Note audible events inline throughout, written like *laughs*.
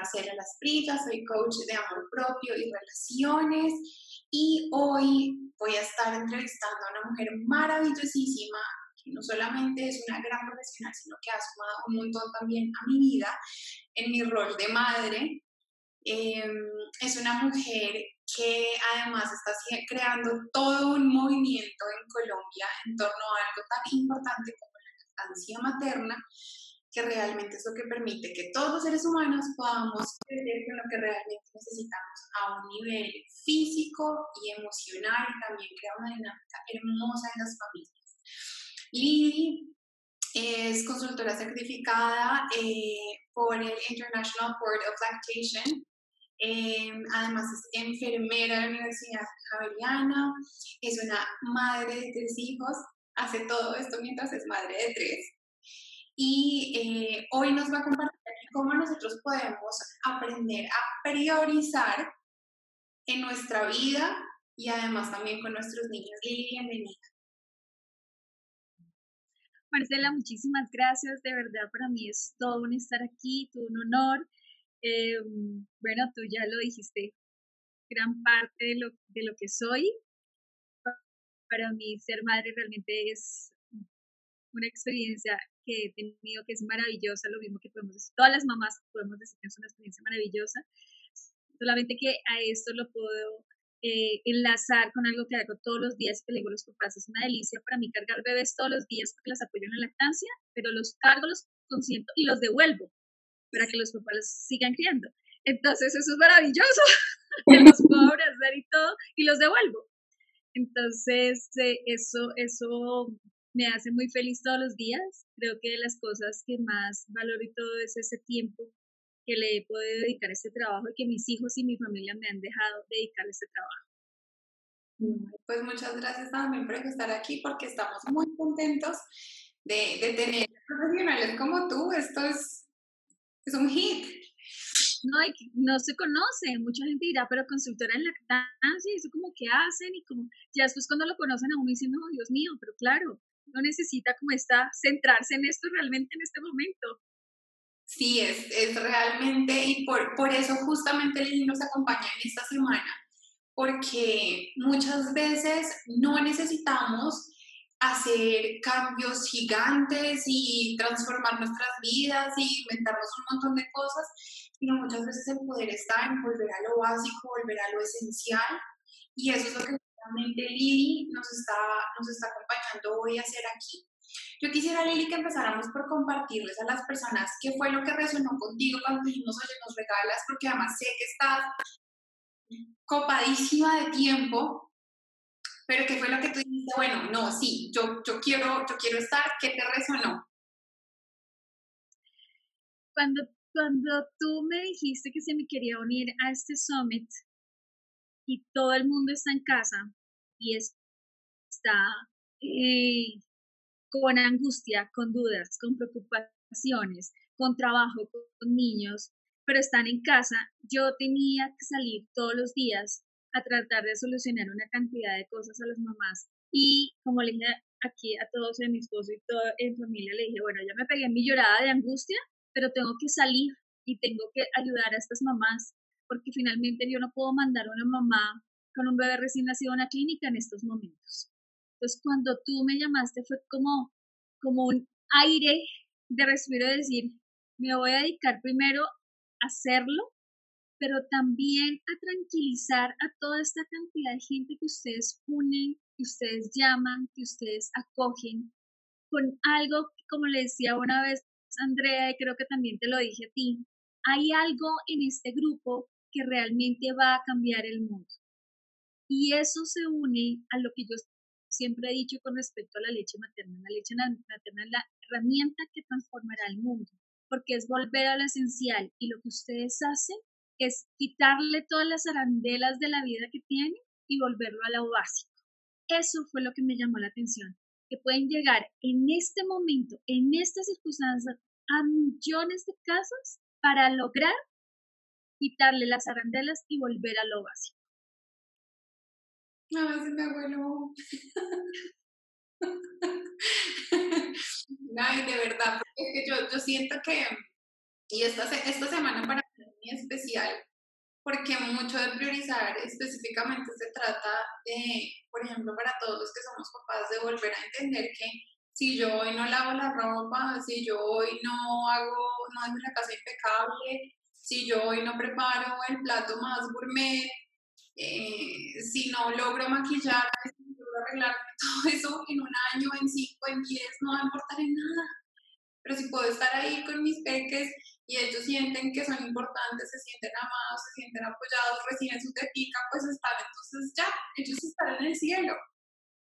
Marcela Lasprilla, soy coach de amor propio y relaciones y hoy voy a estar entrevistando a una mujer maravillosísima que no solamente es una gran profesional, sino que ha sumado un montón también a mi vida en mi rol de madre. Em, es una mujer que además está creando todo un movimiento en Colombia en torno a algo tan importante como la lactancia materna, que realmente es lo que permite que todos los seres humanos podamos crecer con lo que realmente necesitamos a un nivel físico y emocional y también crea una dinámica hermosa en las familias. Lili es consultora certificada eh, por el International Board of Lactation Em, además es enfermera de la Universidad Javeriana, es una madre de tres hijos, hace todo esto mientras es madre de tres. Y eh, hoy nos va a compartir cómo nosotros podemos aprender a priorizar en nuestra vida y además también con nuestros niños. Lili, bienvenida. Marcela, muchísimas gracias. De verdad, para mí es todo un estar aquí, todo un honor. Eh, bueno, tú ya lo dijiste, gran parte de lo, de lo que soy. Para mí ser madre realmente es una experiencia que he tenido que es maravillosa, lo mismo que podemos decir, todas las mamás podemos decir que es una experiencia maravillosa, solamente que a esto lo puedo eh, enlazar con algo que hago todos los días que le digo a los papás, es una delicia para mí cargar bebés todos los días porque las apoyo en la lactancia, pero los cargo, los consiento y los devuelvo para que los papás sigan criando. Entonces eso es maravilloso, *laughs* que los puedo abrazar y todo y los devuelvo. Entonces eh, eso, eso me hace muy feliz todos los días. Creo que de las cosas que más valoro y todo es ese tiempo que le he podido dedicar a este trabajo y que mis hijos y mi familia me han dejado dedicar a este trabajo. Pues muchas gracias también por estar aquí porque estamos muy contentos de, de tener profesionales como tú. Esto es es un hit. No, no se conoce, mucha gente dirá, pero consultora en lactancia, eso como que hacen y como, ya después cuando lo conocen a uno dicen, no, Dios mío, pero claro, no necesita como está centrarse en esto realmente en este momento. Sí, es, es realmente, y por, por eso justamente Lili nos acompaña en esta semana, porque muchas veces no necesitamos hacer cambios gigantes y transformar nuestras vidas y inventarnos un montón de cosas, sino muchas veces el poder está en volver a lo básico, volver a lo esencial, y eso es lo que Lili nos está, nos está acompañando hoy a hacer aquí. Yo quisiera, Lili, que empezáramos por compartirles a las personas qué fue lo que resonó contigo cuando dijimos, oye, nos regalas, porque además sé que estás copadísima de tiempo pero ¿qué fue lo que tú dijiste? Bueno, no, sí, yo, yo, quiero, yo quiero estar, ¿qué te resonó? Cuando, cuando tú me dijiste que se me quería unir a este summit y todo el mundo está en casa y está eh, con angustia, con dudas, con preocupaciones, con trabajo, con niños, pero están en casa, yo tenía que salir todos los días a tratar de solucionar una cantidad de cosas a las mamás. Y como le dije aquí a todos, a mi esposo y toda en familia, le dije, bueno, ya me pegué mi llorada de angustia, pero tengo que salir y tengo que ayudar a estas mamás, porque finalmente yo no puedo mandar a una mamá con un bebé recién nacido a una clínica en estos momentos. Entonces, cuando tú me llamaste fue como, como un aire de respiro de decir, me voy a dedicar primero a hacerlo pero también a tranquilizar a toda esta cantidad de gente que ustedes unen, que ustedes llaman, que ustedes acogen, con algo, como le decía una vez Andrea, y creo que también te lo dije a ti, hay algo en este grupo que realmente va a cambiar el mundo. Y eso se une a lo que yo siempre he dicho con respecto a la leche materna. La leche materna es la herramienta que transformará el mundo, porque es volver a lo esencial y lo que ustedes hacen es quitarle todas las arandelas de la vida que tiene y volverlo a lo básico. Eso fue lo que me llamó la atención, que pueden llegar en este momento, en estas circunstancias, a millones de casos para lograr quitarle las arandelas y volver a lo básico. No, se me abuelo. *laughs* Ay, de verdad, es que yo, yo siento que, y esta, esta semana para mí es muy especial, porque mucho de priorizar específicamente se trata de, por ejemplo, para todos los que somos papás, de volver a entender que si yo hoy no lavo la ropa, si yo hoy no hago, no dejo la casa impecable, si yo hoy no preparo el plato más gourmet, eh, si no logro maquillarme, si no logro arreglarme todo eso en un año, en cinco, en diez, no va a importar en nada. Pero si puedo estar ahí con mis peques y ellos sienten que son importantes, se sienten amados, se sienten apoyados, reciben su tetica, pues están, entonces ya, ellos están en el cielo.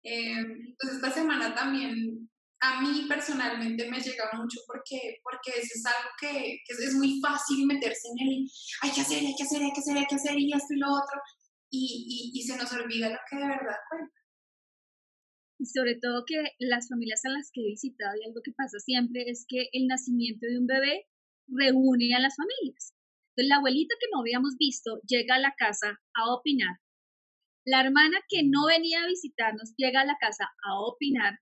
Eh, entonces esta semana también a mí personalmente me llega mucho porque, porque eso es algo que, es, muy fácil meterse en el hay que hacer, hay que hacer, hay que hacer, hay que hacer y esto y lo otro y, y, se nos olvida lo que de verdad cuenta. Y sobre todo que las familias a las que he visitado y algo que pasa siempre es que el nacimiento de un bebé reúne a las familias. Entonces la abuelita que no habíamos visto llega a la casa a opinar. La hermana que no venía a visitarnos llega a la casa a opinar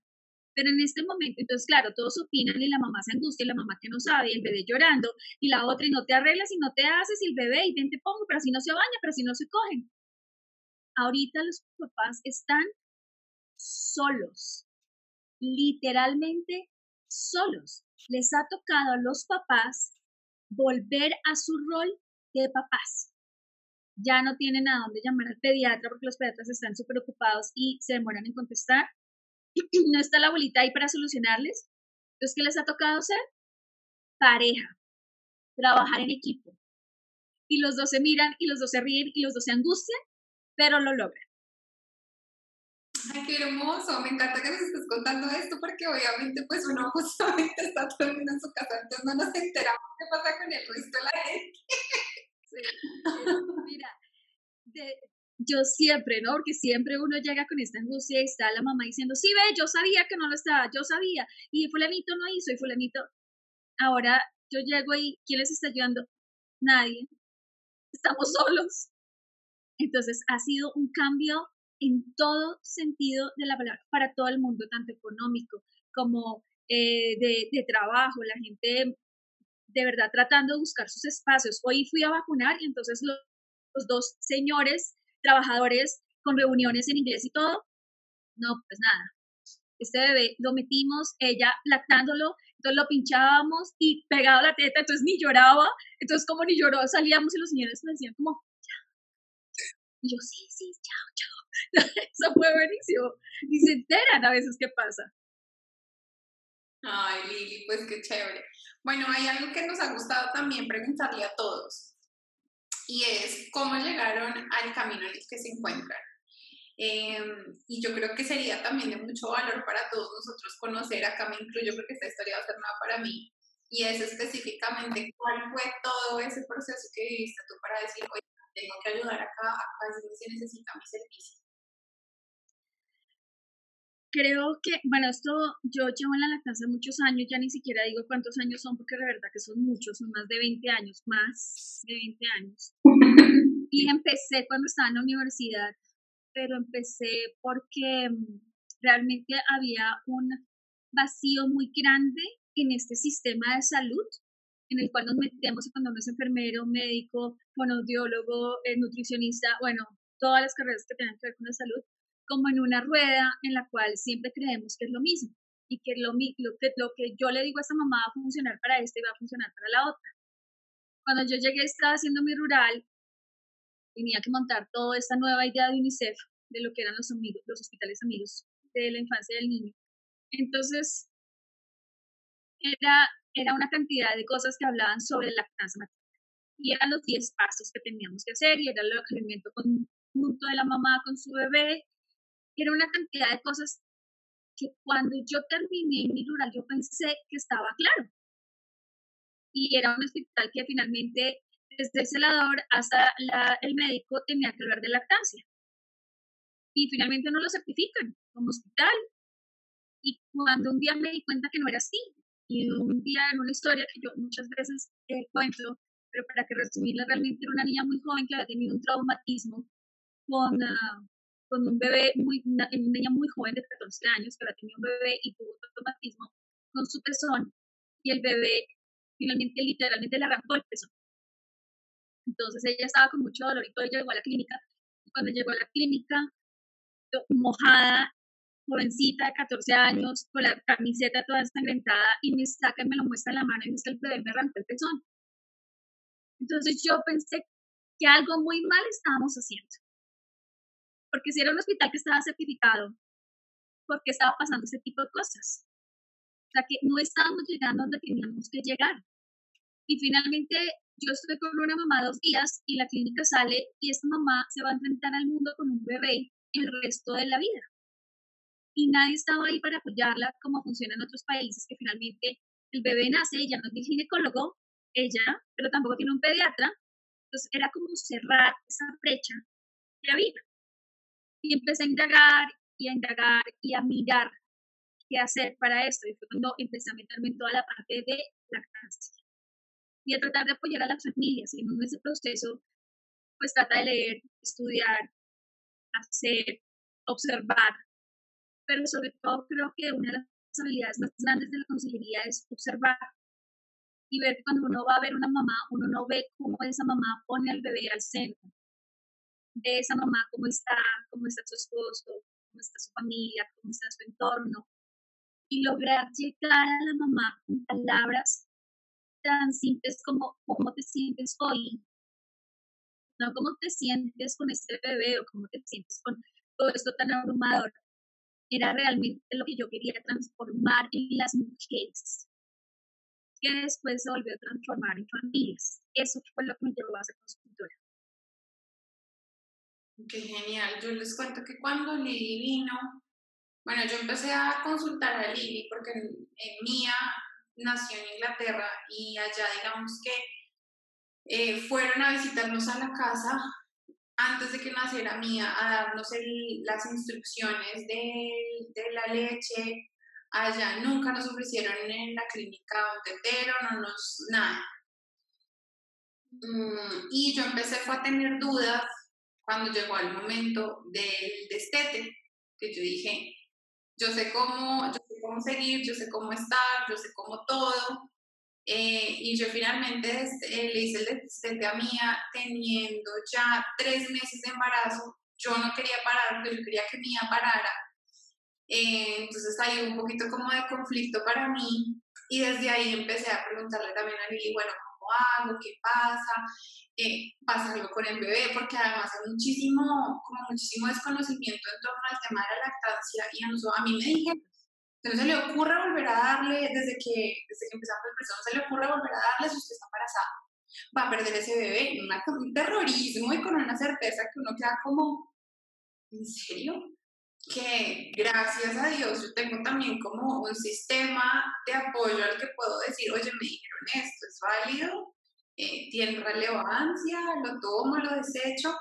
pero en este momento, entonces, claro, todos opinan y la mamá se angustia, y la mamá que no sabe, y el bebé llorando, y la otra, y no te arreglas y no te haces, y el bebé, y ven te pongo, pero si no se baña, pero si no se cogen. Ahorita los papás están solos, literalmente solos. Les ha tocado a los papás volver a su rol de papás. Ya no tienen a dónde llamar al pediatra porque los pediatras están súper ocupados y se demoran en contestar *clears throat* no está la abuelita ahí para solucionarles. Entonces, ¿qué les ha tocado hacer? Pareja, trabajar en equipo. Y los dos se miran y los dos se ríen y los dos se angustian, pero lo logran. Ay, qué hermoso, me encanta que nos estés contando esto porque obviamente pues uno *laughs* justamente está todo en su casa, entonces no nos enteramos qué pasa con el resto de la gente. Sí, mira, de, yo siempre, ¿no? Porque siempre uno llega con esta angustia y está la mamá diciendo, sí, ve, yo sabía que no lo estaba, yo sabía, y fulanito no hizo, y fulanito, ahora yo llego y ¿quién les está ayudando? Nadie. Estamos solos. Entonces ha sido un cambio en todo sentido de la palabra para todo el mundo, tanto económico como eh, de, trabajo, la gente de verdad tratando de buscar sus espacios. Hoy fui a vacunar y entonces los dos señores trabajadores con reuniones en inglés y todo. No, pues nada. Este bebé lo metimos, ella lactándolo, entonces lo pinchábamos y pegado la teta, entonces ni lloraba, entonces como ni lloró, salíamos y los señores me decían como, Y yo, sí, sí, chao, chao. *laughs* Eso fue buenísimo. Y se enteran a veces qué pasa. Ay, Lili, pues qué chévere. Bueno, hay algo que nos ha gustado también preguntarle a todos y es cómo llegaron al camino en el que se encuentran. Em, y yo creo que sería también de mucho valor para todos nosotros conocer, acá me incluyo porque esta historia va a ser nueva para mí, y es específicamente cuál fue todo ese proceso que viviste tú para decir, oye, tengo que ayudar acá, acá se necesita mi servicio creo que, bueno, esto yo llevo en la lactancia muchos años, ya ni siquiera digo cuántos años son, porque de verdad que son muchos, son más de 20 años, más de 20 años. Y empecé cuando estaba en la universidad, pero empecé porque mm, realmente había un vacío muy grande en este sistema de salud en el cual nos metemos cuando uno es enfermero, médico, fonoaudiólogo, eh, nutricionista, bueno, todas las carreras que tengan que ver con la salud, como en una rueda en la cual siempre creemos que es lo mismo y que lo, lo, que, lo que yo le digo a esta mamá va a funcionar para esta y va a funcionar para la otra. Cuando yo llegué estaba haciendo mi rural, tenía que montar toda esta nueva idea de UNICEF, de lo que eran los, amigos, los hospitales amigos de la infancia del niño. Entonces, era, era una cantidad de cosas que hablaban sobre la lactancia materna. Y eran los 10 pasos que teníamos que hacer, y era el alimento conjunto de la mamá con su bebé, era una cantidad de cosas que cuando yo terminé mi rural yo pensé que estaba claro. Y era un hospital que finalmente, desde el celador hasta el médico, tenía que hablar de lactancia. Y finalmente no lo certifican como hospital. Y cuando un día me di cuenta que no era así, y un día en una historia que yo muchas veces eh, cuento, pero para que resumirla, realmente era una niña muy joven que había tenido un traumatismo con, uh, con un bebé, muy, una, niña muy joven de 14 años que ahora tenía un bebé y tuvo automatismo con su pezón y el bebé finalmente literalmente le arrancó el pezón. Entonces ella estaba con mucho dolor y todo, ella llegó a la clínica. Cuando llegó a la clínica, mojada, jovencita de 14 años, con la camiseta toda ensangrentada, y me saca y me lo muestra en la mano y dice que el bebé me arrancó el pezón. Entonces yo pensé que algo muy mal estábamos haciendo. Porque si era un hospital que estaba certificado, ¿por qué estaba pasando ese tipo de cosas? O sea, que no estábamos llegando donde teníamos que llegar. Y finalmente yo estoy con una mamá dos días y la clínica sale y esta mamá se va a enfrentar al mundo con un bebé el resto de la vida. Y nadie estaba ahí para apoyarla como funciona en otros países, que finalmente el bebé nace ya no tiene ginecólogo, ella, pero tampoco tiene un pediatra. Entonces era como cerrar esa brecha que había. Y empecé a indagar y a indagar y a mirar qué hacer para esto. Y fue cuando empecé a meterme en toda la parte de lactancia y a tratar de apoyar a las familias. Y en ese proceso, pues trata de leer, estudiar, hacer, observar. Pero sobre todo creo que una de las habilidades más grandes de la consejería es observar y ver cuando uno va a ver una mamá, uno no ve cómo esa mamá pone al bebé al centro. De esa mamá, cómo está, cómo está su esposo, cómo está su familia, cómo está su entorno. Y lograr llegar a la mamá con palabras tan simples como cómo te sientes hoy, no cómo te sientes con este bebé o cómo te sientes con todo esto tan abrumador. Era realmente lo que yo quería transformar en las mujeres, que después se volvió a transformar en familias. Eso fue lo que me llevó a consultora. Qué genial. Yo les cuento que cuando Lili vino, bueno, yo empecé a consultar a Lili porque en, Mía nació en Inglaterra y allá digamos que eh, fueron a visitarnos a la casa antes de que naciera Mía a darnos las instrucciones de, de, la leche. Allá nunca nos ofrecieron en la clínica un tetero, no nos, nada. Mm, y yo empecé fue a tener dudas cuando llegó el momento del destete, que yo dije, yo sé cómo, yo sé cómo seguir, yo sé cómo estar, yo sé cómo todo. Eh, y yo finalmente eh, le hice el destete a Mía teniendo ya tres meses de embarazo. Yo no quería parar, pero yo quería que Mía parara. Eh, entonces hay un poquito como de conflicto para mí. Y desde ahí empecé a preguntarle también a Lili, bueno, ¿cómo hago? ¿Qué pasa? eh, pasa algo con el bebé, porque además hay muchísimo, como muchísimo desconocimiento en torno al tema de la lactancia y a, mí me dijeron, no se le ocurre volver a darle, desde que, desde que empezamos el proceso, no se le ocurre volver a darle si usted está embarazada. Va a perder ese bebé, una, un terrorismo y con una certeza que uno queda como, ¿en serio? Que gracias a Dios yo tengo también como un sistema de apoyo al que puedo decir, oye, me dijeron esto, es válido, eh, tiene relevancia, lo tomo, lo desecho,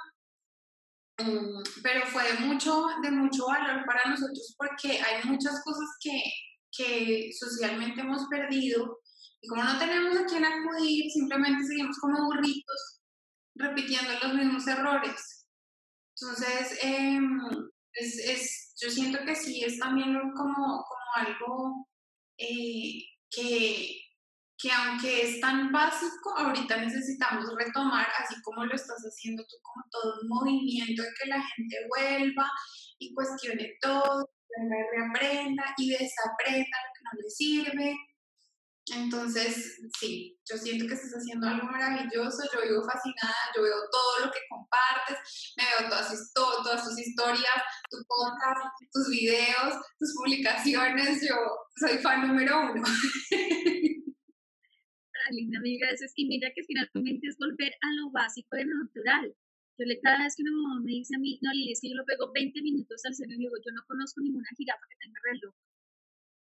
mm, pero fue de mucho, de mucho valor para nosotros porque hay muchas cosas que, que socialmente hemos perdido y como no tenemos a quién acudir, simplemente seguimos como burritos repitiendo los mismos errores. Entonces, em, es, es, yo siento que sí es también como, como algo eh, que, que aunque es tan básico, ahorita necesitamos retomar, así como lo estás haciendo tú, como todo un movimiento de que la gente vuelva y cuestione todo, reaprenda y desaprenda lo que no le sirve. Entonces, sí, yo siento que estás haciendo algo maravilloso, yo vivo fascinada, yo veo todo lo que compartes, me veo todas, tus historias, tu podcast, tus videos, tus publicaciones, yo soy fan número uno. linda amiga, es que mira que finalmente es volver a lo básico de lo natural. Yo le cada vez que una mamá me dice a mí, no, Lili, es que yo lo pego 20 minutos al cerebro yo no conozco ninguna jirafa que tenga reloj.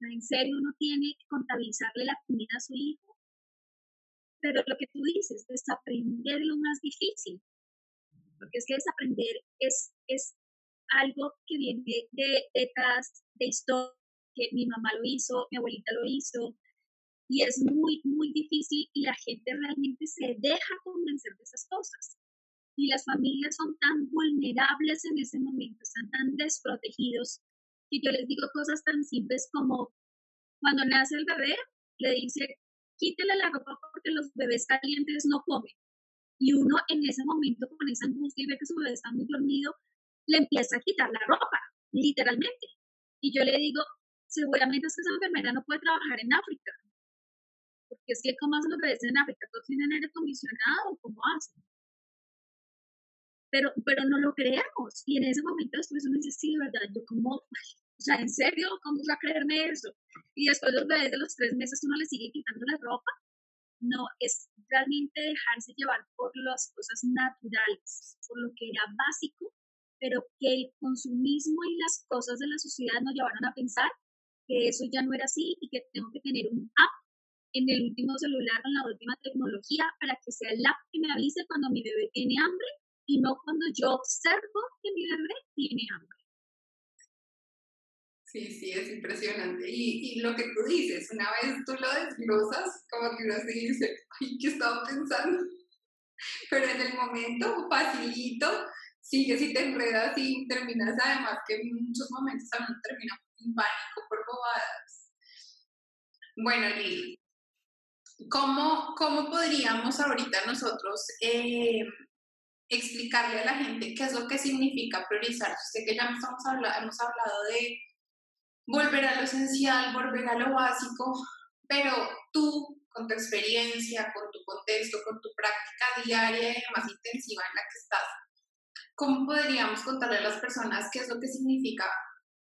En serio, uno tiene que contabilizarle la comida a su hijo. Pero lo que tú dices, desaprender es lo más difícil. Porque es que desaprender es, es algo que viene de detrás de historia, que mi mamá lo hizo, mi abuelita lo hizo, y es muy, muy difícil y la gente realmente se deja convencer de esas cosas. y las familias son tan vulnerables en ese momento, están tan desprotegidos, que yo les digo cosas tan simples como cuando nace el bebé, le dice, quítele la ropa porque los bebés calientes no comen. Y uno en ese momento, con esa angustia y ve que su bebé está muy dormido, le empieza a quitar la ropa, literalmente. Y yo le digo, seguramente es que esa enfermera no puede trabajar en África. Porque es que, ¿cómo hacen los bebés en África? ¿Todos tienen aire acondicionado? ¿Cómo hacen? Pero, pero no lo creemos. Y en ese momento después uno dice, sí, verdad, yo como, o sea, ¿en serio? ¿Cómo va a creerme eso? Y después los bebés de los tres meses uno le sigue quitando la ropa. No, es realmente dejarse llevar por las cosas naturales, por lo que era básico, pero que el consumismo y las cosas de la sociedad nos llevaron a pensar que eso ya no era así y que tengo que tener un app en el último celular con la última tecnología para que sea el app que me avise cuando mi bebé tiene hambre y no cuando yo observo que mi bebé tiene hambre. Sí, sí, es impresionante. Y, y, lo que tú dices, una vez tú lo desglosas, como que uno se dice, ay, ¿qué estaba pensando? *laughs* Pero en el momento, facilito, sigues y te enredas y terminas además que en muchos momentos también termina en pánico por bobadas. Bueno, Lili, ¿cómo, ¿cómo podríamos ahorita nosotros eh, explicarle a la gente qué es lo que significa priorizar. Sé que ya hemos hablado de volver a lo esencial, volver a lo básico, pero tú, con tu experiencia, con tu contexto, con tu práctica diaria y más intensiva en la que estás, ¿cómo podríamos contarle a las personas qué es lo que significa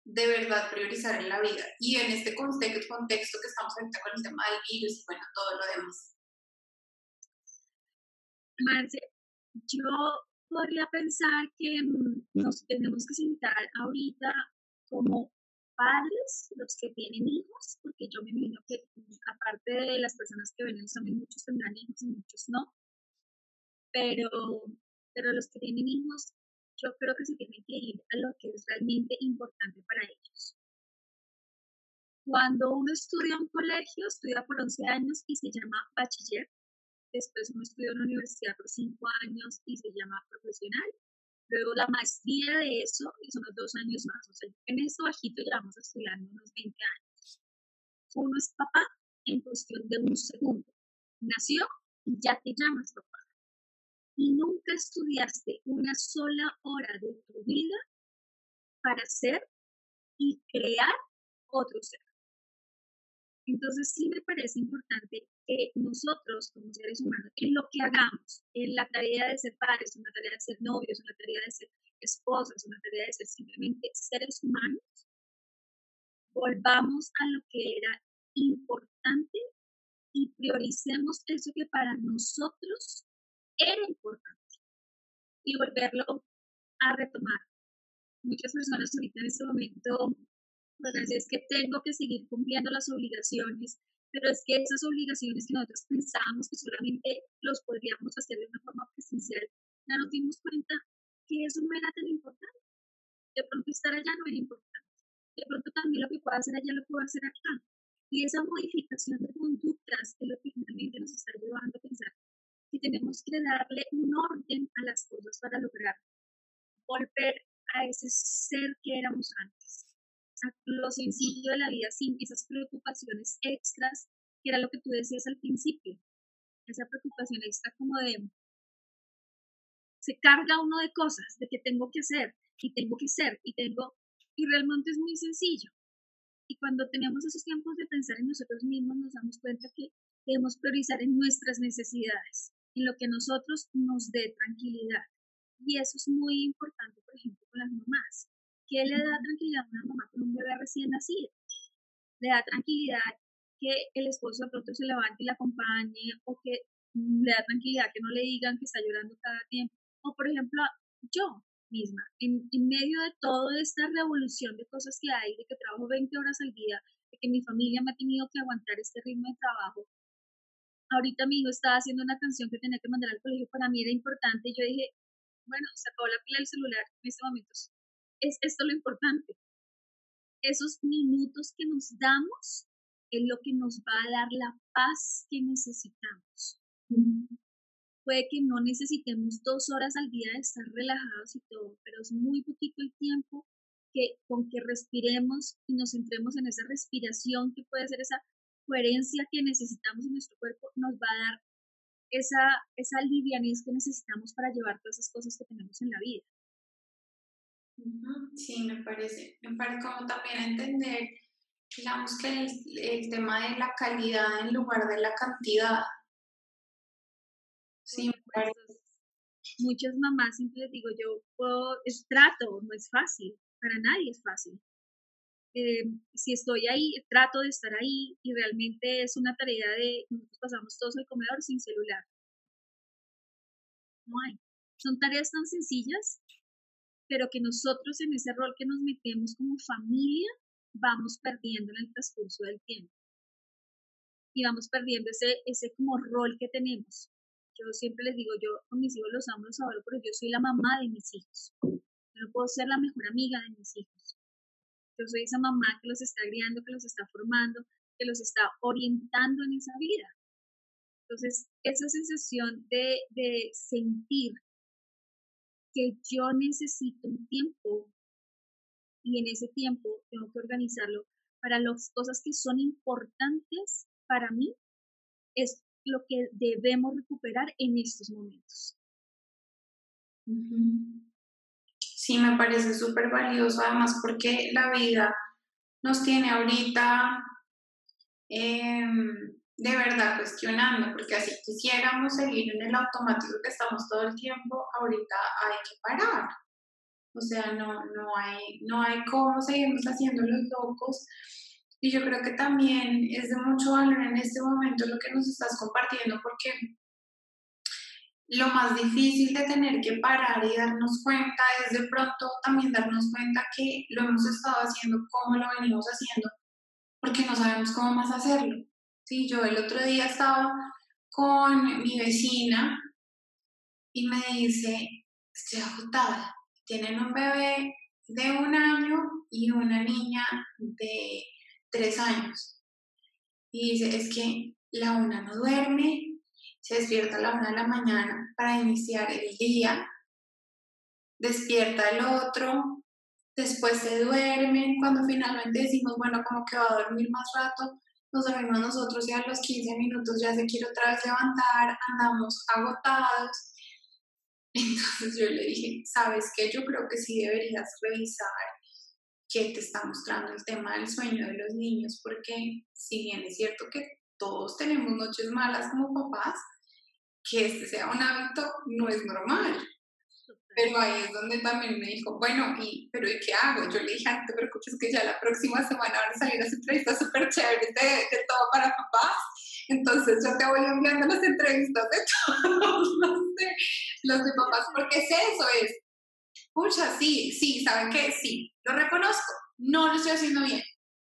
de verdad priorizar en la vida? Y en este contexto, que estamos ahorita con el tema del virus y bueno, todo lo demás. Yo podría pensar que mm, nos tenemos que sentar ahorita como padres, los que tienen hijos, porque yo me imagino que aparte de las personas que ven también muchos tendrán hijos y muchos no, pero, pero los que tienen hijos, yo creo que se tienen que ir a lo que es realmente importante para ellos. Cuando uno estudia en un colegio, estudia por 11 años y se llama bachiller, después uno estudió en la universidad por cinco años y se llama profesional, luego la maestría de eso y son dos años más, o sea, en eso bajito llevamos estudiando unos 20 años. Uno es papá en cuestión de un segundo, nació y ya te llamas papá. Y nunca estudiaste una sola hora de tu vida para ser y crear otro ser. Entonces sí me parece importante que nosotros como seres humanos, en lo que hagamos, en la tarea de ser padres, en la tarea de ser novios, en la tarea de ser esposas, en la tarea de ser simplemente seres humanos, volvamos a lo que era importante y prioricemos eso que para nosotros era importante y volverlo a retomar. Muchas personas ahorita en este momento entonces es que tengo que seguir cumpliendo las obligaciones, pero es que esas obligaciones que nosotros pensábamos que solamente los podríamos hacer de una forma presencial, ya nos dimos cuenta que eso no era tan importante. De pronto estar allá no era importante. De pronto también lo que puedo hacer allá lo puedo hacer acá. Y esa modificación de conductas es lo que finalmente nos está llevando a pensar que tenemos que darle un orden a las cosas para lograr volver a ese ser que éramos antes lo sencillo de la vida sin esas preocupaciones extras, que era lo que tú decías al principio. Esa preocupación extra como de, se carga uno de cosas, de que tengo que hacer y tengo que ser y tengo, y realmente es muy sencillo. Y cuando tenemos esos tiempos de pensar en nosotros mismos, nos damos cuenta que debemos priorizar en nuestras necesidades, en lo que a nosotros nos dé tranquilidad. Y eso es muy importante, por ejemplo, con las mamás. ¿Qué le da tranquilidad a una mamá con un bebé recién nacido? Le da tranquilidad que el esposo de pronto se levante y la acompañe, o que le da tranquilidad que no le digan que está llorando cada tiempo. O por ejemplo, yo misma, en, medio de toda esta revolución de cosas que hay, de que trabajo 20 horas al día, de que mi familia me ha tenido que aguantar este ritmo de trabajo, ahorita mi hijo estaba haciendo una canción que tenía que mandar al colegio, para mí era importante, y yo dije, bueno, se acabó la pila del celular, en este momento es esto lo importante. Esos minutos que nos damos es lo que nos va a dar la paz que necesitamos. puede que no necesitemos dos horas al día de estar relajados y todo, pero es muy poquito el tiempo que con que respiremos y nos centremos en esa respiración que puede ser esa coherencia que necesitamos en nuestro cuerpo, nos va a dar esa, esa livianez que necesitamos para llevar todas esas cosas que tenemos en la vida. Sí, me parece, me parece como también entender, digamos que el, el tema de la calidad en lugar de la cantidad. Sí, me parece. Muchas mamás siempre les digo, yo puedo, es trato, no es fácil, para nadie es fácil. Eh, si estoy ahí, trato de estar ahí y realmente es una tarea de, nosotros pasamos todos el comedor sin celular. No hay. Son tareas tan sencillas pero que nosotros en ese rol que nos metemos como familia vamos perdiendo en el transcurso del tiempo. Y vamos perdiendo ese, ese como rol que tenemos. Yo siempre les digo, yo con mis hijos los amo, los adoro, pero yo soy la mamá de mis hijos. Yo no puedo ser la mejor amiga de mis hijos. Yo soy esa mamá que los está criando, que los está formando, que los está orientando en esa vida. Entonces, esa sensación de, de sentir que yo necesito un tiempo y en ese tiempo tengo que organizarlo para las cosas que son importantes para mí, es lo que debemos recuperar en estos momentos. Sí, me parece súper valioso, además porque la vida nos tiene ahorita em, de verdad cuestionando, porque así quisiéramos seguir en el automático que estamos todo el tiempo, ahorita hay que parar. O sea, no, no, hay, no hay cómo seguirnos haciendo los locos. Y yo creo que también es de mucho valor en este momento lo que nos estás compartiendo, porque lo más difícil de tener que parar y darnos cuenta es de pronto también darnos cuenta que lo hemos estado haciendo como lo venimos haciendo, porque no sabemos cómo más hacerlo. Sí, yo el otro día estaba con mi vecina y me dice, estoy agotada, tienen un bebé de un año y una niña de tres años. Y dice, es que la una no duerme, se despierta a la una de la mañana para iniciar el día, despierta el otro, después se duerme, cuando finalmente decimos, bueno, como que va a dormir más rato, nos dormimos nosotros y a los 15 minutos ya se quiere otra vez levantar, andamos agotados. *laughs* Entonces yo le dije, ¿sabes qué? Yo creo que sí deberías revisar qué te está mostrando el tema del sueño de los niños, porque si bien es cierto que todos tenemos noches malas como papás, que este sea un hábito no es normal. Pero ahí es donde también me dijo, bueno, y, pero ¿y qué hago? Yo le dije, no te preocupes que ya la próxima semana van a salir las entrevistas súper chéveres de, de, todo para papás. Entonces yo te voy enviando las entrevistas de *laughs* todos los de, los de papás, porque es eso, es, pucha, sí, sí, ¿saben qué? Sí, lo reconozco, no lo estoy haciendo bien,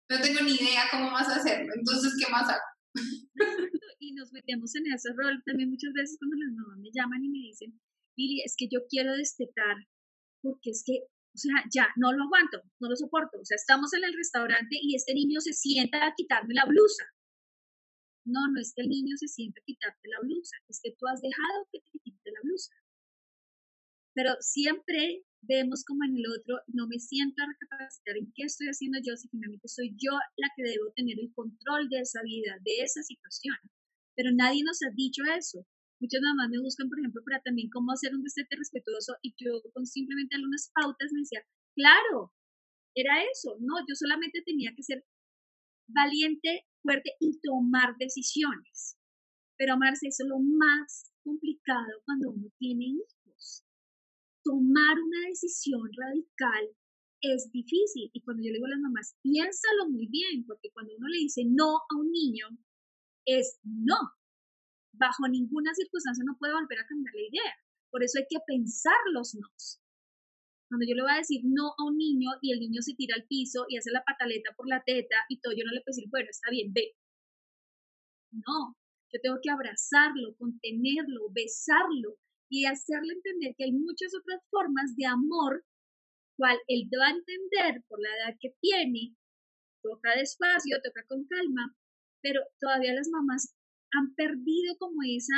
no tengo ni idea cómo más hacerlo, entonces, ¿qué más hago? *laughs* y nos metemos en ese rol también muchas veces cuando las mamás me llaman y me dicen, Billy, es que yo quiero destetar, porque es que, o sea, ya no lo aguanto, no lo soporto. O sea, estamos en el restaurante y este niño se sienta a quitarme la blusa. No, no es que el niño se sienta a quitarte la blusa, es que tú has dejado que te quite la blusa. Pero siempre vemos como en el otro, no me siento a recapacitar en qué estoy haciendo yo, si finalmente soy yo la que debo tener el control de esa vida, de esa situación. Pero nadie nos ha dicho eso. Muchas mamás me buscan, por ejemplo, para también cómo hacer un destete respetuoso y yo con simplemente algunas pautas me decía, claro, era eso, no, yo solamente tenía que ser valiente, fuerte y tomar decisiones. Pero amarse eso es lo más complicado cuando uno tiene hijos. Tomar una decisión radical es difícil y cuando yo le digo a las mamás, piénsalo muy bien, porque cuando uno le dice no a un niño, es no, bajo ninguna circunstancia no puede volver a cambiar la idea. Por eso hay que pensar los nos. Cuando yo le voy a decir no a un niño y el niño se tira al piso y hace la pataleta por la teta y todo, yo no le puedo decir, bueno, está bien, ve. No, yo tengo que abrazarlo, contenerlo, besarlo y hacerle entender que hay muchas otras formas de amor, cual él va a entender por la edad que tiene, toca despacio, toca con calma, pero todavía las mamás han perdido como esa,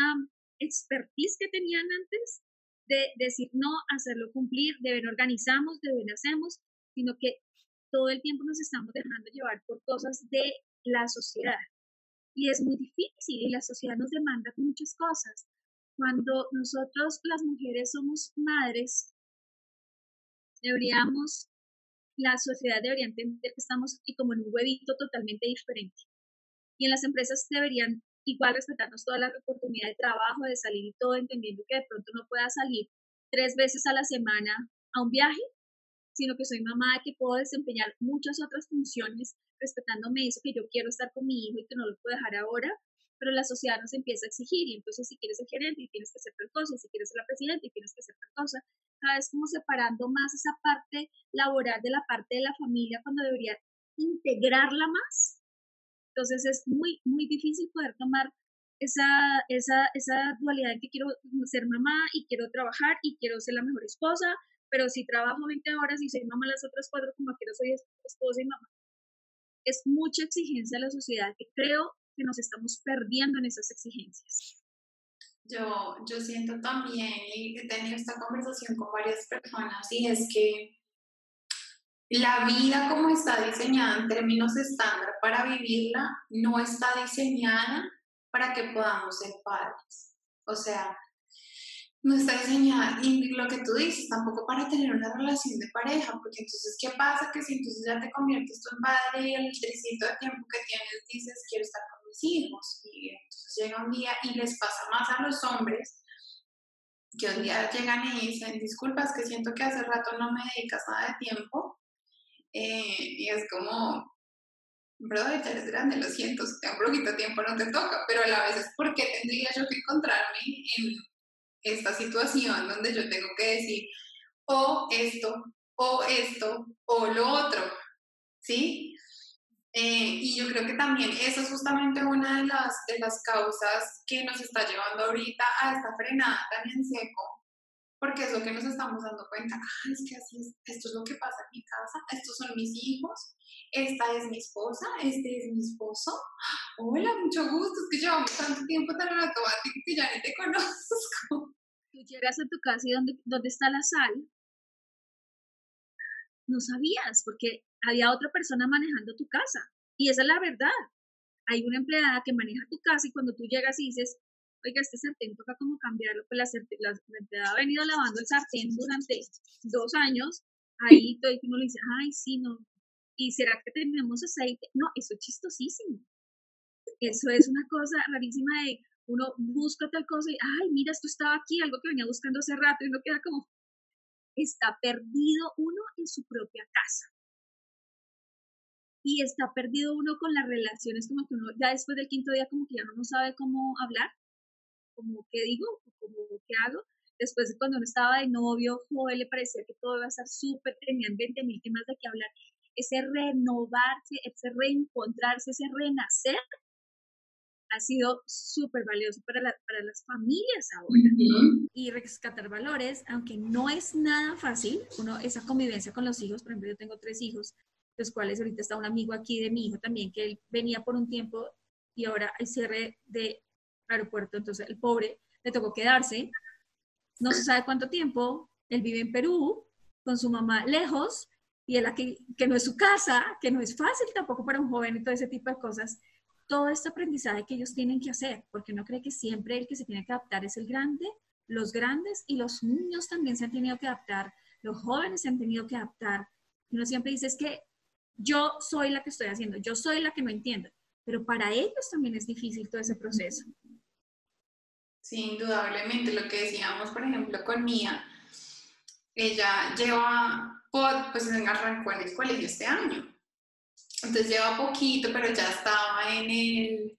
expertise que tenían antes de decir no, hacerlo cumplir, de ver organizamos, de ver hacemos, sino que todo el tiempo nos estamos dejando llevar por cosas de la sociedad. Y es muy difícil y la sociedad nos demanda muchas cosas. Cuando nosotros las mujeres somos madres, deberíamos, la sociedad debería entender que estamos y como en un huevito totalmente diferente. Y en las empresas deberían igual respetarnos toda la oportunidad de trabajo, de salir y todo, entendiendo que de pronto no pueda salir tres veces a la semana a un viaje, sino que soy mamá, que puedo desempeñar muchas otras funciones respetándome eso, que yo quiero estar con mi hijo y que no lo puedo dejar ahora, pero la sociedad nos empieza a exigir y entonces si quieres ser gerente y tienes que hacer tal cosa, si quieres ser la presidenta y tienes que hacer tal cosa, cada vez como separando más esa parte laboral de la parte de la familia cuando debería integrarla más. Entonces es muy, muy difícil poder tomar esa, esa, esa dualidad en que quiero ser mamá y quiero trabajar y quiero ser la mejor esposa, pero si trabajo 20 horas y soy mamá las otras cuatro, como quiero soy esposa y mamá. Es mucha exigencia a la sociedad que creo que nos estamos perdiendo en esas exigencias. Yo, yo siento también, y he tenido esta conversación con varias personas, y es que la vida como está diseñada en términos estándar para vivirla, no está diseñada para que podamos ser padres. O sea, no está diseñada, y lo que tú dices, tampoco para tener una relación de pareja, porque entonces, ¿qué pasa? Que si entonces ya te conviertes tú en padre y el tricito de tiempo que tienes dices, quiero estar con mis hijos, y entonces llega un día y les pasa más a los hombres, que un día llegan y dicen, disculpas, que siento que hace rato no me dedicas nada de tiempo, eh, y es como, brother, ya eres grande, lo siento, si te un poquito tiempo no te toca, pero a la vez es porque tendría yo que encontrarme en esta situación donde yo tengo que decir o esto, o esto, o lo otro, ¿sí? Eh, y yo creo que también eso es justamente una de las, de las causas que nos está llevando ahorita a esta frenada tan en seco, porque es lo que nos estamos dando cuenta, ah, es que así es, esto es lo que pasa en mi casa, estos son mis hijos, esta es mi esposa, este es mi esposo, hola, mucho gusto, es que llevamos tanto tiempo tan automático que ya ni te conozco. Tú llegas a tu casa y ¿dónde, dónde está la sal? No sabías, porque había otra persona manejando tu casa. Y esa es la verdad. Hay una empleada que maneja tu casa y cuando tú llegas y dices, oiga, este sartén toca como cambiarlo, pues la, la, empleada ha venido lavando el sartén durante dos años, ahí *laughs* todo el mundo le dice, ay, sí, no, ¿y será que tenemos aceite? No, eso es chistosísimo. Eso es una cosa rarísima de uno busca tal cosa y, ay, mira, esto estaba aquí, algo que venía buscando hace rato y uno queda como, está perdido uno en su propia casa. Y está perdido uno con las relaciones, como que uno ya después del quinto día como que ya no sabe cómo hablar, como qué digo, como qué hago. Después de cuando uno estaba de novio, joven, le parecía que todo iba a estar súper, tenían 20 mil temas de qué hablar. Ese renovarse, ese reencontrarse, ese renacer, ha sido súper valioso para, para, las familias ahora. Y rescatar valores, aunque no es nada fácil, uno, esa convivencia con los hijos, por ejemplo, yo tengo tres hijos, los cuales ahorita está un amigo aquí de mi hijo también, que él venía por un tiempo y ahora hay cierre de aeropuerto, entonces el pobre le tocó quedarse, no se sabe cuánto tiempo, él vive en Perú, con su mamá lejos, y él aquí, que no es su casa, que no es fácil tampoco para un joven y todo ese tipo de cosas todo este aprendizaje que ellos tienen que hacer, porque no cree que siempre el que se tiene que adaptar es el grande, los grandes y los niños también se han tenido que adaptar, los jóvenes se han tenido que adaptar. Uno siempre dice es que yo soy la que estoy haciendo, yo soy la que no entiendo, pero para ellos también es difícil todo ese proceso. Sí, indudablemente, lo que decíamos, por ejemplo, con Mía, ella lleva, pues arrancó en el colegio este año, entonces lleva poquito, pero ya estaba en el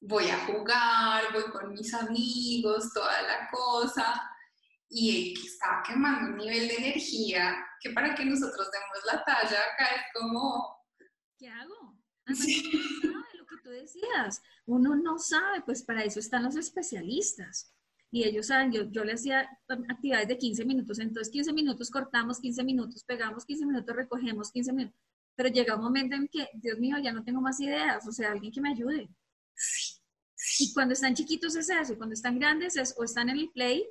voy a jugar, voy con mis amigos, toda la cosa. Y estaba quemando un nivel de energía que para que nosotros demos la talla acá es como... ¿Qué hago? *laughs* Sí. Tú decías. Uno no sabe, pues para eso están los especialistas. Y ellos saben, yo, yo le hacía actividades de 15 minutos, entonces 15 minutos cortamos, 15 minutos pegamos, 15 minutos recogemos, 15 minutos pero llega un momento en que, Dios mío, ya no tengo más ideas, o sea, alguien que me ayude. Y cuando están chiquitos es eso, y cuando están grandes es o están en el play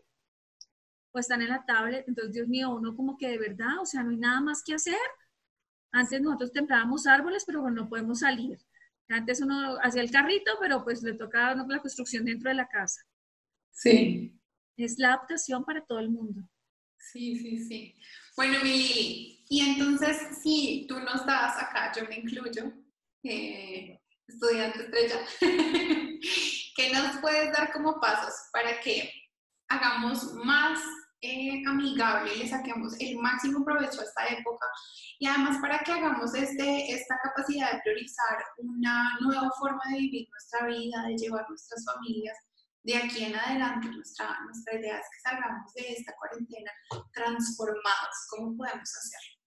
o están en la tablet. Entonces, Dios mío, uno como que de verdad, o sea, no hay nada más que hacer. Antes nosotros templábamos árboles, pero no podemos salir. Antes uno hacía el carrito, pero pues le tocaba la construcción dentro de la casa. Sí. Es la adaptación para todo el mundo. Sí, sí, sí. Bueno, Mili, y entonces, si tú no estabas acá, yo me incluyo, eh, estudiante estrella, *laughs* ¿qué nos puedes dar como pasos para que hagamos más eh, amigable le saquemos el máximo provecho a esta época y además para que hagamos este, esta capacidad de priorizar una nueva forma de vivir nuestra vida, de llevar nuestras familias de aquí en adelante, nuestra, nuestra idea es que salgamos de esta cuarentena transformados. ¿Cómo podemos hacerlo?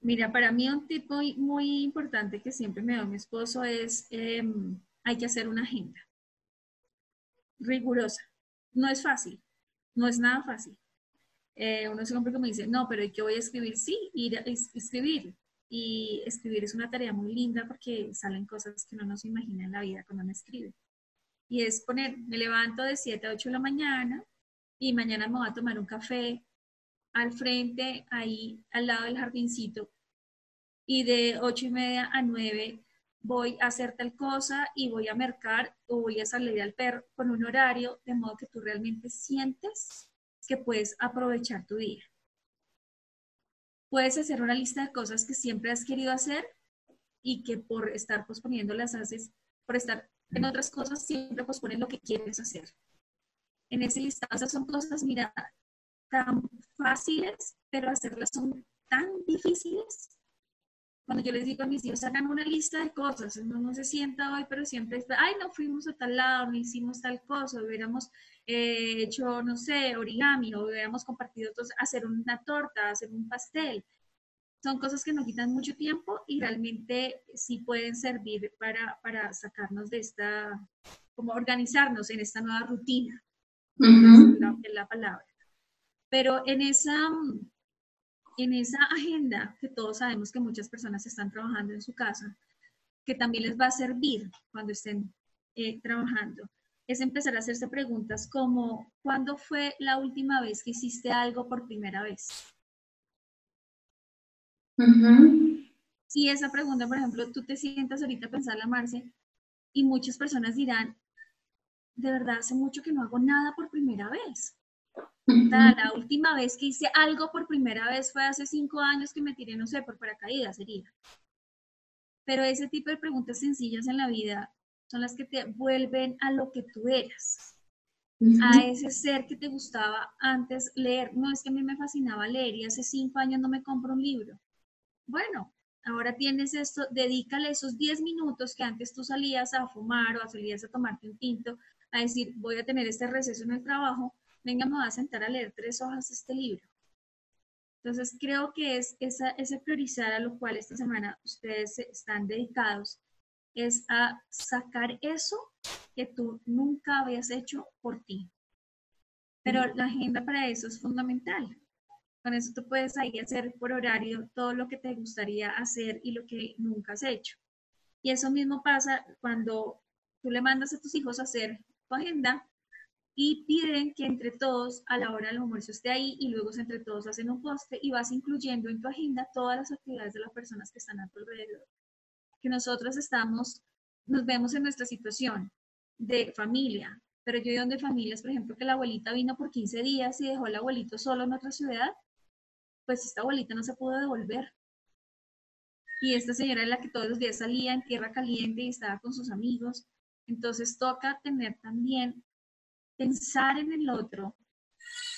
Mira, para mí un tipo muy, importante que siempre me da mi esposo es, em, hay que hacer una agenda rigurosa. No es fácil, no es nada fácil. Eh, uno siempre como dice, no, pero ¿y qué voy a escribir? Sí, ir escribir. Y escribir es una tarea muy linda porque salen cosas que no se imagina en la vida cuando uno escribe. Y es poner, me levanto de 7 a 8 de la mañana y mañana me voy a tomar un café al frente, ahí al lado del jardincito. Y de 8 y media a 9 voy a hacer tal cosa y voy a mercar o voy a salir al perro con un horario de modo que tú realmente sientes que puedes aprovechar tu día. Puedes hacer una lista de cosas que siempre has querido hacer y que por estar posponiendo las haces, por estar en otras cosas siempre pospones lo que quieres hacer. En ese listado esas son cosas, mira, tan fáciles, pero hacerlas son tan difíciles cuando yo les digo a mis hijos, hagan una lista de cosas, uno no se sienta hoy, pero siempre está, ay, no fuimos a tal lado, no hicimos tal cosa, hubiéramos eh, hecho, no sé, origami, o hubiéramos compartido, entonces, hacer una torta, hacer un pastel. Son cosas que nos quitan mucho tiempo y realmente sí pueden servir para, para sacarnos de esta, como organizarnos en esta nueva rutina, es la palabra. Pero en esa en esa agenda que todos sabemos que muchas personas están trabajando en su casa, que también les va a servir cuando estén eh, trabajando, es empezar a hacerse preguntas como, ¿cuándo fue la última vez que hiciste algo por primera vez? Si esa pregunta, por ejemplo, tú te sientas ahorita a pensarla, Marce, y muchas personas dirán, de verdad, hace mucho que no hago nada por primera vez. La última vez que hice algo por primera vez fue hace cinco años que me tiré, no sé, por paracaídas sería. Pero ese tipo de preguntas sencillas en la vida son las que te vuelven a lo que tú eras, a ese ser que te gustaba antes leer. No es que a mí me fascinaba leer y hace cinco años no me compro un libro. Bueno, ahora tienes esto, dedícale esos diez minutos que antes tú salías a fumar o salías a tomarte un tinto, a decir, voy a tener este receso en el trabajo, venga, me voy a sentar a leer tres hojas de este libro. Entonces, creo que es esa, ese priorizar a lo cual esta semana ustedes están dedicados, es a sacar eso que tú nunca habías hecho por ti. Pero la agenda para eso es fundamental. Con eso tú puedes ahí hacer por horario todo lo que te gustaría hacer y lo que nunca has hecho. Y eso mismo pasa cuando tú le mandas a tus hijos a hacer tu agenda y piden que entre todos a la hora del almuerzo esté ahí y luego entre todos hacen un poste y vas incluyendo en tu agenda todas las actividades de las personas que están a tu alrededor. Que nosotros estamos, nos vemos en nuestra situación de familia, pero yo de familias, por ejemplo, que la abuelita vino por 15 días y dejó al abuelito solo en otra ciudad, pues esta abuelita no se pudo devolver. Y esta señora es la que todos los días salía en tierra caliente y estaba con sus amigos. Entonces toca tener también pensar en el otro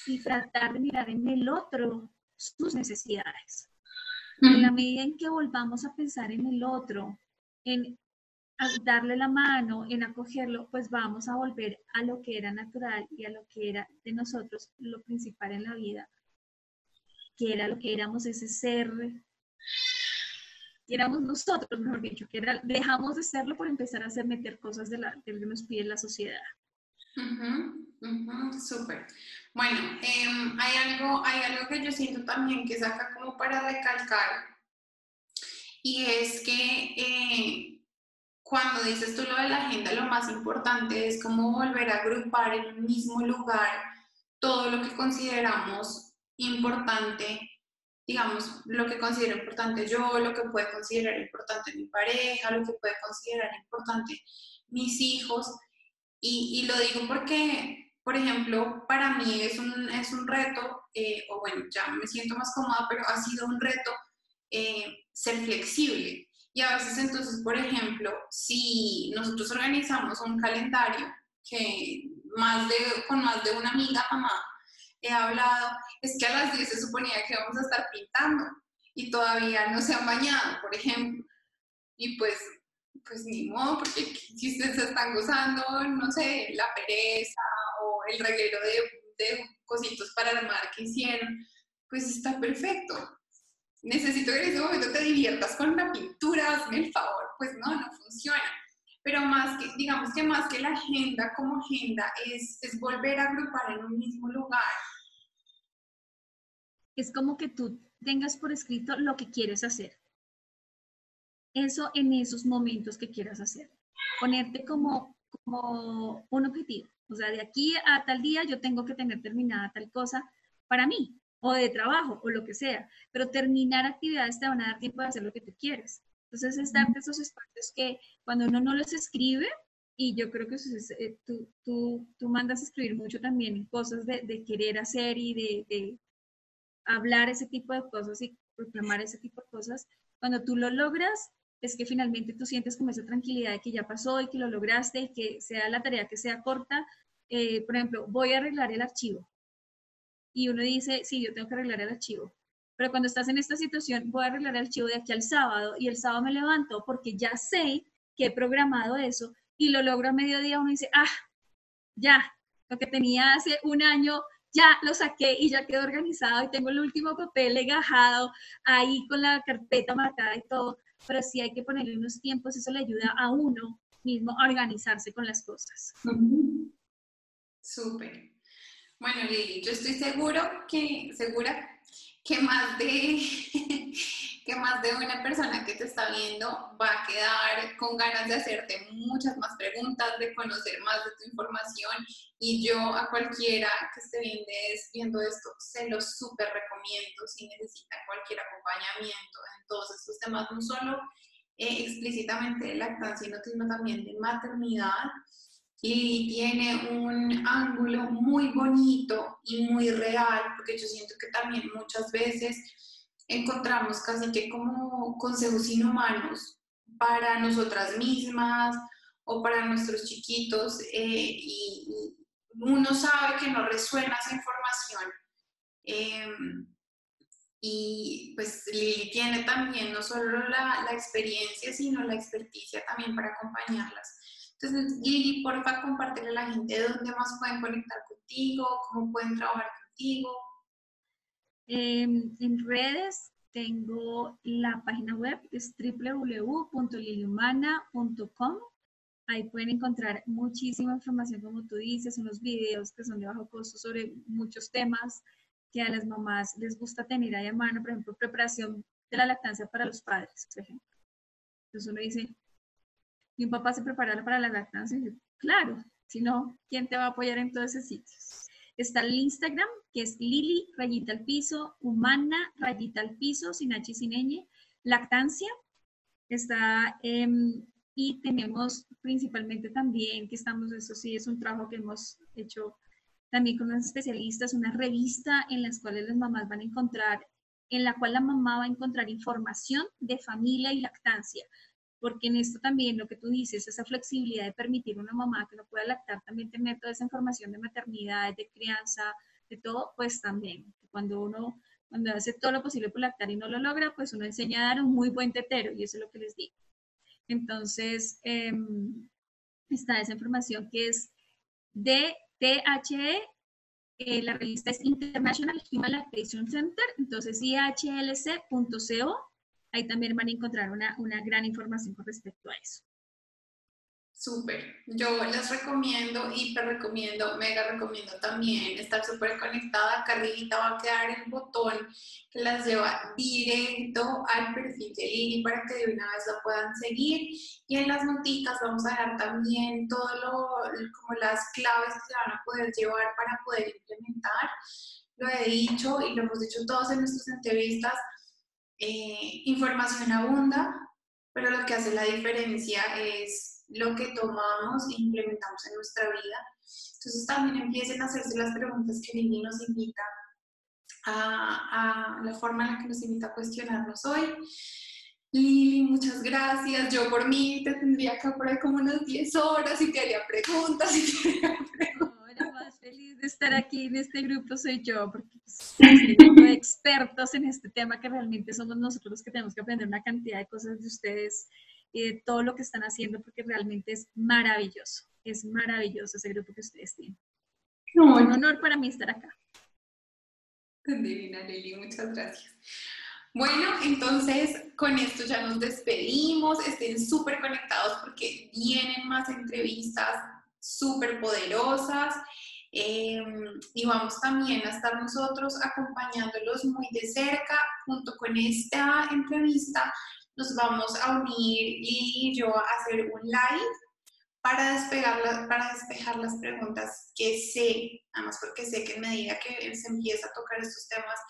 y tratar de mirar en el otro sus necesidades. En la medida en que volvamos a pensar en el otro, en darle la mano, en acogerlo, pues vamos a volver a lo que era natural y a lo que era de nosotros lo principal en la vida, que era lo que éramos ese ser, que éramos nosotros, mejor dicho, que era, dejamos de serlo por empezar a hacer meter cosas de la, que nos pide la sociedad. Uh Súper. Bueno, em, hay, algo, hay algo que yo siento también que saca como para recalcar y es que eh, cuando dices tú lo de la agenda, lo más importante es como volver a agrupar en un mismo lugar todo lo que consideramos importante, digamos, lo que considero importante yo, lo que puede considerar importante mi pareja, lo que puede considerar importante mis hijos. Y, lo digo porque, por ejemplo, para mí es un, es un reto, eh, o bueno, ya me siento más cómoda, pero ha sido un reto eh, ser flexible. Y a veces entonces, por ejemplo, si nosotros organizamos un calendario que más de, con más de una amiga, mamá, he hablado, es que a las 10 se suponía que vamos a estar pintando y todavía no se han bañado, por ejemplo. Y pues, pues ni modo, porque si ustedes están gozando, no sé, la pereza o el reguero de, de cositos para armar que hicieron, pues está perfecto necesito que en ese momento te diviertas con la pintura, hazme el favor, pues no, no funciona. Pero más que, digamos que más que la agenda como agenda, es, es volver a agrupar en un mismo lugar. Es como que tú tengas por escrito lo que quieres hacer. Eso en esos momentos que quieras hacer. Ponerte como, como un objetivo. O sea, de aquí a tal día yo tengo que tener terminada tal cosa para mí, o de trabajo o lo que sea, pero terminar actividades te van a dar tiempo de hacer lo que tú quieres. Entonces es darte esos espacios que cuando uno no los escribe, y yo creo que eh, tú, tú, tú, mandas a escribir mucho también cosas de, de querer hacer y de, de, hablar ese tipo de cosas y proclamar ese tipo de cosas, cuando tú lo logras, es que finalmente tú sientes como esa tranquilidad de que ya pasó y que lo lograste y que sea la tarea que sea corta. Eh, por ejemplo, voy a arreglar el archivo y uno dice, sí, yo tengo que arreglar el archivo. Pero cuando estás en esta situación, voy a arreglar el archivo de aquí al sábado y el sábado me levanto porque ya sé que he programado eso y lo logro a mediodía, uno dice, ah, ya, lo que tenía hace un año, ya lo saqué y ya quedó organizado y tengo el último papel legajado ahí con la carpeta marcada y todo. Pero sí hay que ponerle unos tiempos, eso le ayuda a uno mismo a organizarse con las cosas. Súper. Bueno, Lili, yo estoy seguro que, segura que más de que más de una persona que te está viendo va a quedar con ganas de hacerte muchas más preguntas, de conocer más de tu información. Y yo a cualquiera que esté viendo esto se lo súper recomiendo si necesita cualquier acompañamiento en todos estos temas, no solo eh, explícitamente de lactancia, sino también de maternidad. Y tiene un ángulo muy bonito y muy real, porque yo siento que también muchas veces encontramos casi que como consejos inhumanos para nosotras mismas o para nuestros chiquitos eh, y, uno sabe que no resuena esa información. Em, y pues Lili tiene también no solo la, la experiencia, sino la experticia también para acompañarlas entonces, Lili, porfa, compartirle a la gente dónde más pueden conectar contigo, cómo pueden trabajar contigo. En redes tengo la página web, es www.liliumana.com. Ahí pueden encontrar muchísima información, como tú dices, unos videos que son de bajo costo sobre muchos temas que a las mamás les gusta tener ahí a mano, por ejemplo, preparación de la lactancia para los padres, por ejemplo. Entonces uno dice, y un papá se prepara para la lactancia, claro, si no, ¿quién te va a apoyar en todos esos sitios? Está el Instagram, que es Lili, rayita al piso, humana, rayita al piso, sin H y sin ñ, lactancia. Está, em, y tenemos principalmente también, que estamos, eso sí, es un trabajo que hemos hecho también con los especialistas, una revista en las cuales las mamás van a encontrar, en la cual la mamá va a encontrar información de familia y lactancia porque en esto también lo que tú dices, esa flexibilidad de permitir a una mamá que no pueda lactar, también tener toda esa información de maternidad, de crianza, de todo, pues también, cuando uno, cuando hace todo lo posible por lactar y no lo logra, pues uno enseña a dar un muy buen tetero, y eso es lo que les digo. Entonces, em, está esa información que es de THE, eh, la revista es International Human Lactation Center, entonces ihlc.co Ahí también van a encontrar una, gran información con respecto a eso. Súper. Yo les recomiendo, hiper recomiendo, mega recomiendo también estar súper conectada. Acá arriba va a quedar el botón que las lleva directo al perfil de Lili para que de una vez lo puedan seguir. Y en las notitas vamos a dar también todo lo, como las claves que se van a poder llevar para poder implementar. Lo he dicho y lo hemos dicho todos en nuestras entrevistas. Eh, información abunda, pero lo que hace la diferencia es lo que tomamos e implementamos en nuestra vida. Entonces también empiecen a hacerse las preguntas que Lili nos invita a, la forma en la que nos invita a cuestionarnos hoy. Lili, muchas gracias. Yo por mí te tendría acá por ahí como unas 10 horas y te preguntas y te haría preguntas. No, de estar aquí en este grupo soy yo, porque pues, este *laughs* expertos en este tema que realmente somos nosotros los que tenemos que aprender una cantidad de cosas de ustedes y de todo lo que están haciendo porque realmente es maravilloso, es maravilloso ese grupo que ustedes tienen. es un honor para mí estar acá. Divina Lili, muchas gracias. Bueno, entonces con esto ya nos despedimos. Estén súper conectados porque vienen más entrevistas súper poderosas. Em, y vamos también a estar nosotros acompañándolos muy de cerca junto con esta entrevista nos vamos a unir y yo a hacer un live para, despegar para despejar las preguntas que sé, además porque sé que en medida que se empieza a tocar estos temas,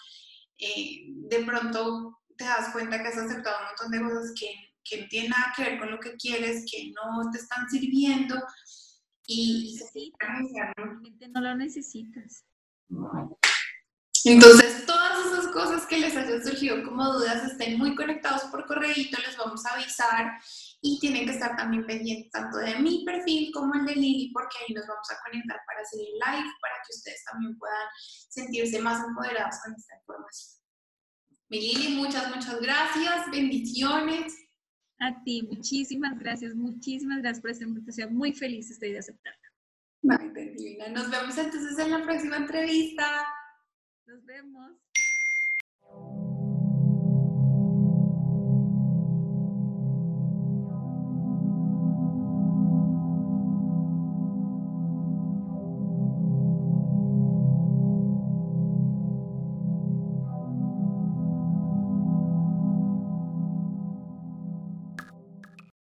eh, de pronto te das cuenta que has aceptado un montón de cosas que, que no tienen nada que ver con lo que quieres, que no te están sirviendo y no lo necesitas. Entonces, todas esas cosas que les hayan surgido como dudas, estén muy conectados por correo, les vamos a avisar y tienen que estar también pendientes tanto de mi perfil como el de Lili, porque ahí nos vamos a conectar para hacer el live, para que ustedes también puedan sentirse más empoderados con esta información. Mi Lili, muchas, muchas gracias, bendiciones. A ti, muchísimas gracias, muchísimas gracias por esta invitación, muy feliz estoy de aceptarla. Nos vemos entonces en la próxima entrevista. Nos vemos.